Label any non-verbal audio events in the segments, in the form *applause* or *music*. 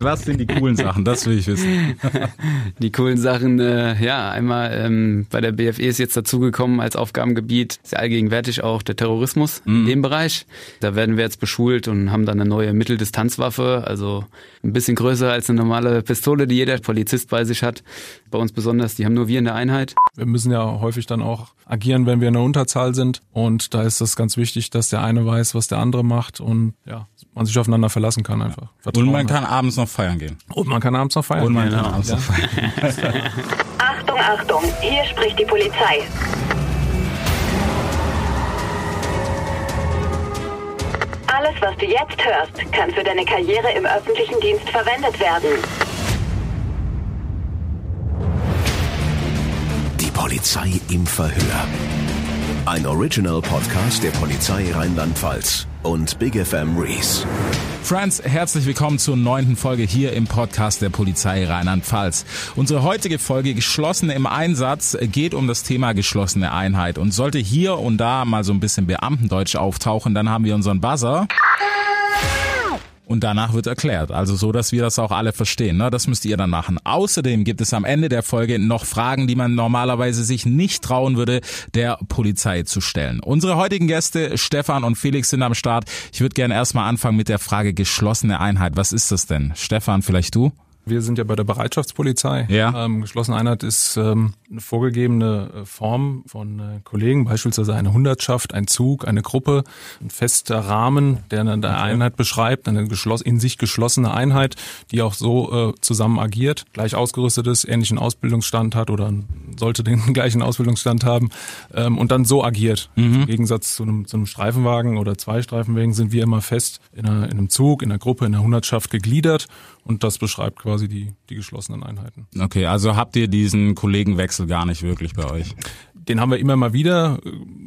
Was sind die coolen Sachen? Das will ich wissen. *laughs* Die coolen Sachen, äh, ja, einmal ähm, bei der BFE ist jetzt dazugekommen als Aufgabengebiet, sehr allgegenwärtig auch der Terrorismus mhm. in dem Bereich. Da werden wir jetzt beschult und haben dann eine neue Mitteldistanzwaffe, also ein bisschen größer als eine normale Pistole, die jeder Polizist bei sich hat. Bei uns besonders, die haben nur wir in der Einheit. Wir müssen ja häufig dann auch agieren, wenn wir in der Unterzahl sind. Und da ist es ganz wichtig, dass der eine weiß, was der andere macht und ja, man sich aufeinander verlassen kann einfach. Vertrauen und man kann abends noch feiern gehen. Und man kann abends noch feiern Und man gehen. kann abends noch feiern. *laughs* Achtung, Achtung, hier spricht die Polizei. Alles, was du jetzt hörst, kann für deine Karriere im öffentlichen Dienst verwendet werden. Polizei im Verhör. Ein Original Podcast der Polizei Rheinland-Pfalz und Big FM Reese. Friends, herzlich willkommen zur neunten Folge hier im Podcast der Polizei Rheinland-Pfalz. Unsere heutige Folge Geschlossene im Einsatz geht um das Thema geschlossene Einheit und sollte hier und da mal so ein bisschen Beamtendeutsch auftauchen, dann haben wir unseren Buzzer und danach wird erklärt. Also so, dass wir das auch alle verstehen. Ne? Das müsst ihr dann machen. Außerdem gibt es am Ende der Folge noch Fragen, die man normalerweise sich nicht trauen würde, der Polizei zu stellen. Unsere heutigen Gäste, Stefan und Felix, sind am Start. Ich würde gerne erstmal anfangen mit der Frage geschlossene Einheit. Was ist das denn? Stefan, vielleicht du? Wir sind ja bei der Bereitschaftspolizei. Ja. Ähm, geschlossene Einheit ist ähm, eine vorgegebene äh, Form von äh, Kollegen, beispielsweise eine Hundertschaft, ein Zug, eine Gruppe, ein fester Rahmen, der eine okay. Einheit beschreibt, eine geschloss in sich geschlossene Einheit, die auch so äh, zusammen agiert, gleich ausgerüstet ist, ähnlichen Ausbildungsstand hat oder sollte den *laughs* gleichen Ausbildungsstand haben ähm, und dann so agiert. Mhm. Im Gegensatz zu einem, zu einem Streifenwagen oder zwei Streifenwagen sind wir immer fest in, einer, in einem Zug, in einer Gruppe, in einer Hundertschaft gegliedert und das beschreibt quasi die, die geschlossenen Einheiten. Okay, also habt ihr diesen Kollegenwechsel gar nicht wirklich bei euch? Den haben wir immer mal wieder.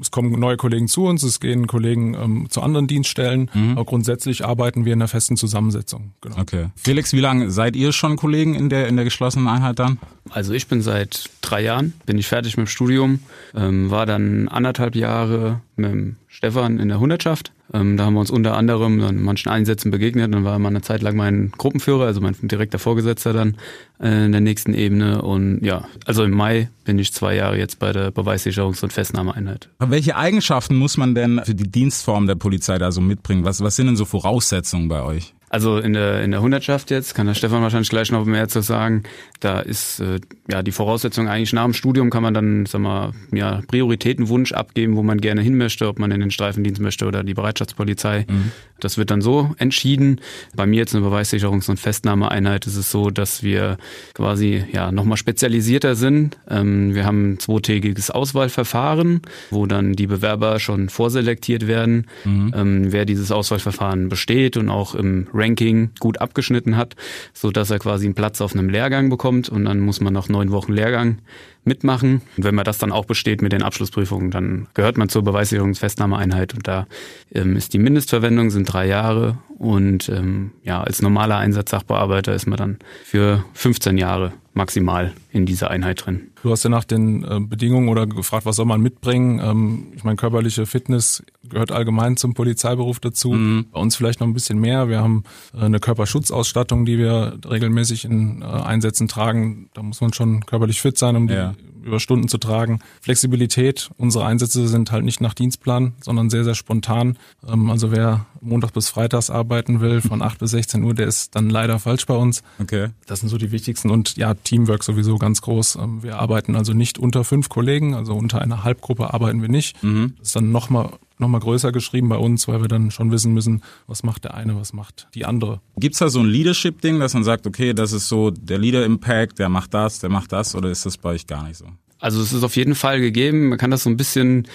Es kommen neue Kollegen zu uns, es gehen Kollegen ähm, zu anderen Dienststellen. Mhm. Aber grundsätzlich arbeiten wir in einer festen Zusammensetzung. Genau. Okay. Felix, wie lange seid ihr schon Kollegen in der, in der geschlossenen Einheit dann? Also ich bin seit drei Jahren, bin ich fertig mit dem Studium, ähm, war dann anderthalb Jahre mit dem Stefan in der Hundertschaft. Ähm, da haben wir uns unter anderem an manchen Einsätzen begegnet. Dann war er mal eine Zeit lang mein Gruppenführer, also mein direkter Vorgesetzter dann äh, in der nächsten Ebene. Und ja, also im Mai bin ich zwei Jahre jetzt bei der Beweissicherungs- und Festnahmeeinheit. Welche Eigenschaften muss man denn für die Dienstform der Polizei da so mitbringen? Was, was sind denn so Voraussetzungen bei euch? Also in der in der Hundertschaft jetzt kann der Stefan wahrscheinlich gleich noch mehr zu sagen. Da ist äh, ja die Voraussetzung eigentlich nach dem Studium kann man dann sag mal ja Prioritätenwunsch abgeben, wo man gerne hin möchte, ob man in den Streifendienst möchte oder die Bereitschaftspolizei. Mhm. Das wird dann so entschieden. Bei mir jetzt eine Beweissicherungs- und Festnahmeeinheit ist es so, dass wir quasi ja nochmal spezialisierter sind. Ähm, wir haben ein zweitägiges Auswahlverfahren, wo dann die Bewerber schon vorselektiert werden, mhm. ähm, wer dieses Auswahlverfahren besteht und auch im Ranking gut abgeschnitten hat, so dass er quasi einen Platz auf einem Lehrgang bekommt und dann muss man noch neun Wochen Lehrgang mitmachen. Und wenn man das dann auch besteht mit den Abschlussprüfungen, dann gehört man zur Beweissicherungsfestnahmeeinheit und da ähm, ist die Mindestverwendung sind drei Jahre und ähm, ja als normaler Einsatzsachbearbeiter ist man dann für 15 Jahre maximal in dieser Einheit drin. Du hast ja nach den äh, Bedingungen oder gefragt, was soll man mitbringen? Ähm, ich meine, körperliche Fitness gehört allgemein zum Polizeiberuf dazu. Mhm. Bei uns vielleicht noch ein bisschen mehr. Wir haben äh, eine Körperschutzausstattung, die wir regelmäßig in äh, Einsätzen tragen. Da muss man schon körperlich fit sein, um die ja. über Stunden zu tragen. Flexibilität. Unsere Einsätze sind halt nicht nach Dienstplan, sondern sehr, sehr spontan. Ähm, also wer Montag bis Freitags arbeiten will, von 8 bis 16 Uhr, der ist dann leider falsch bei uns. Okay. Das sind so die wichtigsten. Und ja, Teamwork sowieso ganz groß. Ähm, wir arbeiten also nicht unter fünf Kollegen, also unter einer Halbgruppe arbeiten wir nicht. Mhm. Das ist dann nochmal noch mal größer geschrieben bei uns, weil wir dann schon wissen müssen, was macht der eine, was macht die andere. Gibt's da so ein Leadership-Ding, dass man sagt, okay, das ist so der Leader-Impact, der macht das, der macht das, oder ist das bei euch gar nicht so? Also es ist auf jeden Fall gegeben. Man kann das so ein bisschen,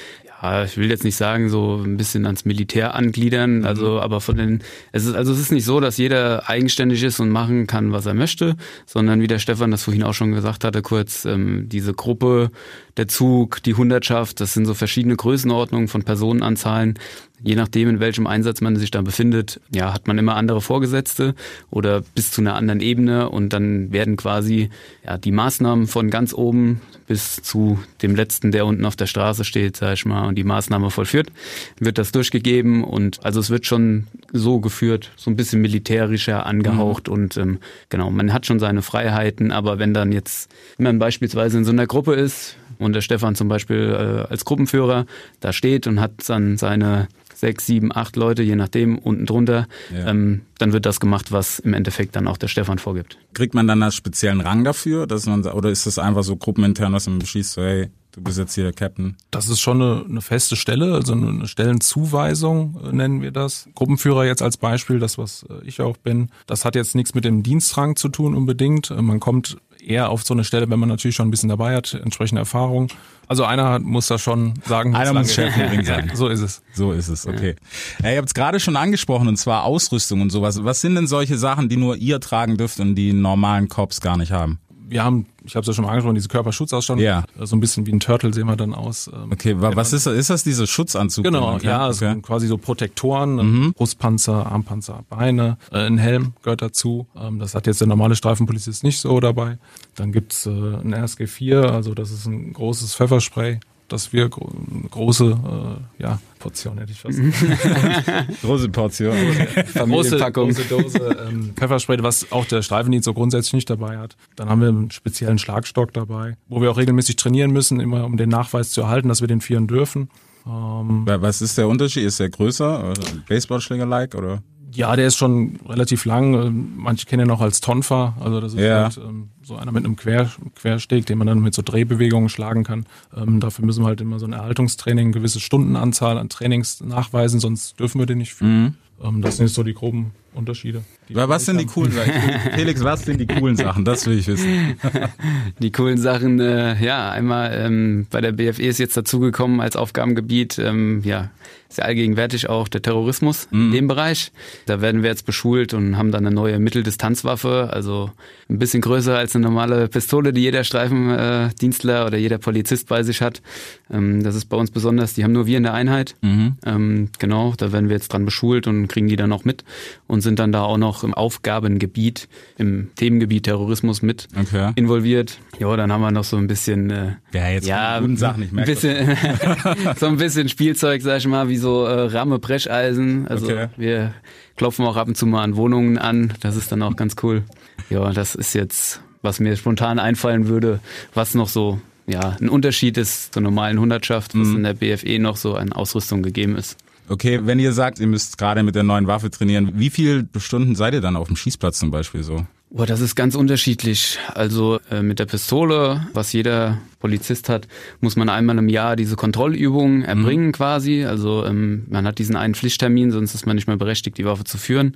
ich will jetzt nicht sagen, so ein bisschen ans Militär angliedern. Also, aber von den, es ist, also es ist nicht so, dass jeder eigenständig ist und machen kann, was er möchte, sondern wie der Stefan das vorhin auch schon gesagt hatte, kurz, ähm, diese Gruppe, der Zug, die Hundertschaft, das sind so verschiedene Größenordnungen von Personenanzahlen. Je nachdem, in welchem Einsatz man sich da befindet, ja, hat man immer andere Vorgesetzte oder bis zu einer anderen Ebene und dann werden quasi ja, die Maßnahmen von ganz oben bis zu dem letzten, der unten auf der Straße steht, sag ich mal, und die Maßnahme vollführt, wird das durchgegeben und also es wird schon so geführt, so ein bisschen militärischer angehaucht mhm. und ähm, genau, man hat schon seine Freiheiten, aber wenn dann jetzt, wenn man beispielsweise in so einer Gruppe ist und der Stefan zum Beispiel äh, als Gruppenführer da steht und hat dann seine sechs, sieben, acht Leute, je nachdem, unten drunter, ja. ähm, dann wird das gemacht, was im Endeffekt dann auch der Stefan vorgibt. Kriegt man dann einen speziellen Rang dafür, dass man oder ist das einfach so gruppenintern, was man beschließt, so, hey, du bist jetzt hier der Captain? Das ist schon eine, eine feste Stelle, also eine Stellenzuweisung äh, nennen wir das. Gruppenführer jetzt als Beispiel, das was äh, ich auch bin, das hat jetzt nichts mit dem Dienstrang zu tun unbedingt. Äh, man kommt eher auf so eine Stelle, wenn man natürlich schon ein bisschen dabei hat, entsprechende Erfahrung. Also einer muss da schon sagen, einer muss Chefhering sein. *laughs* So ist es. So ist es, okay. Ja. ihr habt es gerade schon angesprochen, und zwar Ausrüstung und sowas. Was sind denn solche Sachen, die nur ihr tragen dürft und die normalen Cops gar nicht haben? Wir haben, ich habe es ja schon mal angesprochen, diese Körperschutzausstattung. Ja. So ein bisschen wie ein Turtle sehen wir dann aus. Ähm, okay, was ist das? Ist das diese Schutzanzug? Genau, ja, okay. also quasi so Protektoren, mhm. Brustpanzer, Armpanzer, Beine, äh, ein Helm gehört dazu. Ähm, das hat jetzt der normale Streifenpolizist nicht so dabei. Dann gibt's äh, ein RSG4, also das ist ein großes Pfefferspray dass wir gro große äh, ja, Portion hätte ich fast. *laughs* große Portion. große, große Dose ähm, Pfefferspray, was auch der Streifendienst so grundsätzlich nicht dabei hat. Dann haben wir einen speziellen Schlagstock dabei, wo wir auch regelmäßig trainieren müssen, immer um den Nachweis zu erhalten, dass wir den führen dürfen. Ähm, was ist der Unterschied? Ist der größer? Baseballschläger-like oder? Ja, der ist schon relativ lang. Ähm, manche kennen ihn noch als Tonfa. Also das ist ja. halt, ähm, so einer mit einem Quer, Quersteg, den man dann mit so Drehbewegungen schlagen kann. Ähm, dafür müssen wir halt immer so ein Erhaltungstraining, eine gewisse Stundenanzahl an Trainings nachweisen, sonst dürfen wir den nicht führen. Mhm. Ähm, das sind jetzt so die groben Unterschiede. Was sind die coolen Sachen? *laughs* Felix, was sind die coolen Sachen? Das will ich wissen. *laughs* Die coolen Sachen, äh, ja, einmal ähm, bei der BFE ist jetzt dazugekommen als Aufgabengebiet, ähm, ja, sehr allgegenwärtig auch der Terrorismus mhm. in dem Bereich. Da werden wir jetzt beschult und haben dann eine neue Mitteldistanzwaffe, also ein bisschen größer als eine normale Pistole, die jeder Streifendienstler oder jeder Polizist bei sich hat. Ähm, das ist bei uns besonders, die haben nur wir in der Einheit. Mhm. Ähm, genau, da werden wir jetzt dran beschult und kriegen die dann auch mit und sind dann da auch noch im Aufgabengebiet, im Themengebiet Terrorismus mit okay. involviert. Ja, dann haben wir noch so ein bisschen, äh, ja, jetzt ja, guten Sachen, ich merke bisschen, *laughs* so ein bisschen Spielzeug, sag ich mal, wie so äh, Ramme Brecheisen. Also okay. wir klopfen auch ab und zu mal an Wohnungen an. Das ist dann auch ganz cool. Ja, das ist jetzt, was mir spontan einfallen würde, was noch so ja, ein Unterschied ist zur normalen Hundertschaft, was mhm. in der BFE noch so an Ausrüstung gegeben ist. Okay, wenn ihr sagt, ihr müsst gerade mit der neuen Waffe trainieren, wie viele Stunden seid ihr dann auf dem Schießplatz zum Beispiel so? Oh, das ist ganz unterschiedlich. Also äh, mit der Pistole, was jeder Polizist hat, muss man einmal im Jahr diese Kontrollübungen erbringen mhm. quasi. Also ähm, man hat diesen einen Pflichttermin, sonst ist man nicht mehr berechtigt, die Waffe zu führen.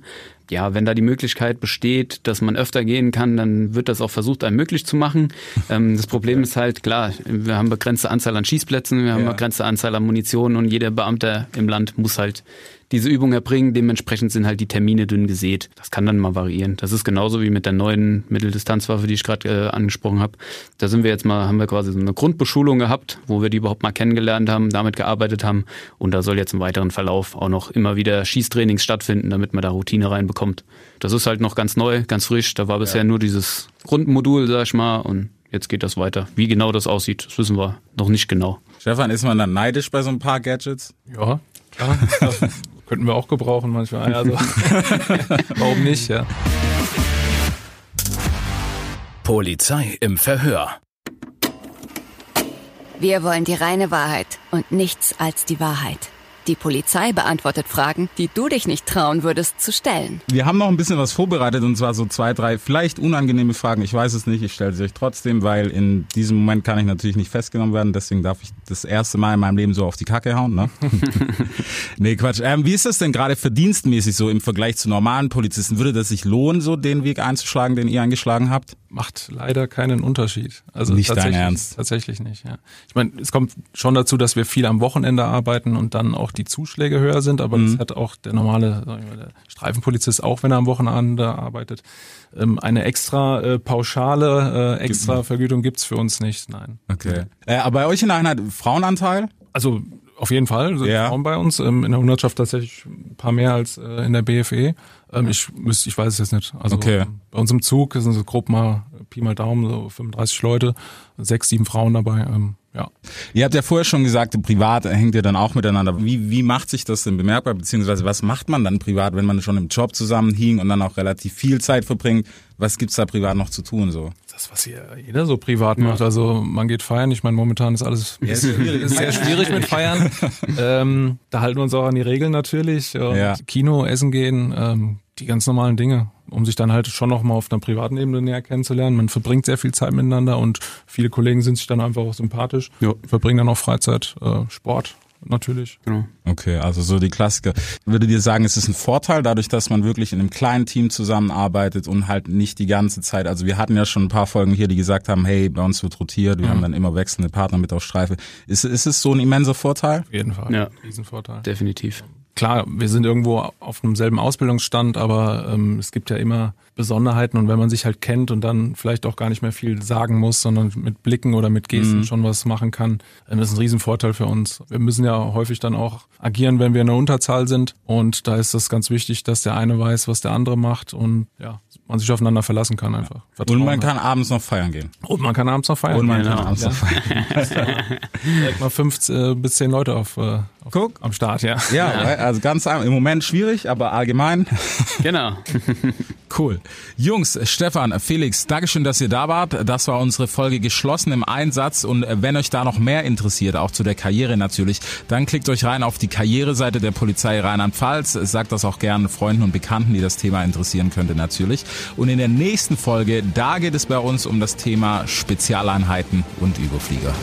Ja, wenn da die Möglichkeit besteht, dass man öfter gehen kann, dann wird das auch versucht, einem möglich zu machen. *laughs* Ähm, das Problem ist halt, klar, wir haben begrenzte Anzahl an Schießplätzen, wir haben ja. begrenzte Anzahl an Munition und jeder Beamte im Land muss halt diese Übung erbringen. Dementsprechend sind halt die Termine dünn gesät. Das kann dann mal variieren. Das ist genauso wie mit der neuen Mitteldistanzwaffe, die ich gerade äh, angesprochen habe. Da sind wir jetzt mal, haben wir quasi so eine Grundbeschulung gehabt, wo wir die überhaupt mal kennengelernt haben, damit gearbeitet haben. Und da soll jetzt im weiteren Verlauf auch noch immer wieder Schießtrainings stattfinden, damit man da Routine reinbekommt. Das ist halt noch ganz neu, ganz frisch. Da war bisher ja. nur dieses Grundmodul, sag ich mal, und jetzt geht das weiter. Wie genau das aussieht, das wissen wir noch nicht genau. Stefan, ist man dann neidisch bei so ein paar Gadgets? Ja, klar. *laughs* Könnten wir auch gebrauchen manchmal. Also, *laughs* warum nicht, ja. Polizei im Verhör. Wir wollen die reine Wahrheit und nichts als die Wahrheit. Die Polizei beantwortet Fragen, die du dich nicht trauen würdest zu stellen. Wir haben noch ein bisschen was vorbereitet und zwar so zwei, drei vielleicht unangenehme Fragen. Ich weiß es nicht, ich stelle sie euch trotzdem, weil in diesem Moment kann ich natürlich nicht festgenommen werden. Deswegen darf ich das erste Mal in meinem Leben so auf die Kacke hauen. Ne? *laughs* nee, Quatsch. Ähm, wie ist das denn gerade verdienstmäßig so im Vergleich zu normalen Polizisten? Würde das sich lohnen, so den Weg einzuschlagen, den ihr eingeschlagen habt? Macht leider keinen Unterschied. Also nicht dein Ernst? Tatsächlich nicht, ja. Ich meine, es kommt schon dazu, dass wir viel am Wochenende arbeiten und dann auch die Zuschläge höher sind, aber mhm. das hat auch der normale mal, der Streifenpolizist, auch wenn er am Wochenende arbeitet. Ähm, eine extra äh, pauschale, äh, extra Vergütung gibt's für uns nicht, nein. Okay. Äh, aber bei euch in der Einheit Frauenanteil? Also auf jeden Fall sind ja. Frauen bei uns. Ähm, in der Hundertschaft tatsächlich ein paar mehr als äh, in der BFE. Ähm, ich, müsste, ich weiß es jetzt nicht. Also okay. bei uns im Zug sind so grob mal Pi mal Daumen, so 35 Leute, sechs, sieben Frauen dabei. Ähm, ja. Ihr habt ja vorher schon gesagt, privat hängt ihr dann auch miteinander. Wie, wie macht sich das denn bemerkbar, beziehungsweise was macht man dann privat, wenn man schon im Job zusammenhing und dann auch relativ viel Zeit verbringt? Was gibt's da privat noch zu tun so? Das, was hier jeder so privat macht. Also man geht feiern. Ich meine, momentan ist alles Ja, ist *laughs* schwierig. ist sehr schwierig mit Feiern. *laughs* ähm, da halten wir uns auch an die Regeln natürlich. Ja. Kino, Essen gehen, ähm, die ganz normalen Dinge, um sich dann halt schon noch mal auf einer privaten Ebene näher kennenzulernen. Man verbringt sehr viel Zeit miteinander und viele Kollegen sind sich dann einfach auch sympathisch. Ja. Verbringen dann auch Freizeit, äh, Sport natürlich. Genau. Okay, also so die Klassiker. Würdet ihr sagen, es ist ein Vorteil dadurch, dass man wirklich in einem kleinen Team zusammenarbeitet und halt nicht die ganze Zeit, also wir hatten ja schon ein paar Folgen hier, die gesagt haben, hey, bei uns wird rotiert, wir haben dann immer wechselnde Partner mit auf Streife. Ist, ist es so ein immenser Vorteil? Auf jeden Fall. Ja. Riesenvorteil. Definitiv. klar, wir sind irgendwo auf einem selben Ausbildungsstand, aber ähm, es gibt ja immer Besonderheiten und wenn man sich halt kennt und dann vielleicht auch gar nicht mehr viel sagen muss, sondern mit Blicken oder mit Gesten schon was machen kann, das ist ein Riesenvorteil für uns. Wir müssen ja häufig dann auch agieren, wenn wir in der Unterzahl sind und da ist das ganz wichtig, dass der eine weiß, was der andere macht und ja, man sich aufeinander verlassen kann einfach. Vertrauen Und man hat. kann abends noch feiern gehen. und man kann abends noch feiern. Und man Genau. kann abends noch feiern. *laughs* direkt mal fünf äh, bis zehn Leute auf, äh, auf Guck. am Start, ja. Ja, also ganz im Moment schwierig, aber allgemein Genau. *laughs* Cool. Jungs, Stefan, Felix, Dankeschön, dass ihr da wart. Das war unsere Folge geschlossen im Einsatz. Und wenn euch da noch mehr interessiert, auch zu der Karriere natürlich, dann klickt euch rein auf die Karriereseite der Polizei Rheinland-Pfalz. Sagt das auch gerne Freunden und Bekannten, die das Thema interessieren könnte natürlich. Und in der nächsten Folge, da geht es bei uns um das Thema Spezialeinheiten und Überflieger.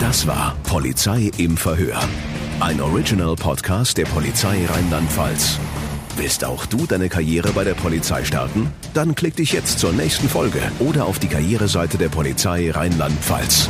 Das war Polizei im Verhör. Ein Original Podcast der Polizei Rheinland-Pfalz. Willst auch du deine Karriere bei der Polizei starten? Dann klick dich jetzt zur nächsten Folge oder auf die Karriereseite der Polizei Rheinland-Pfalz.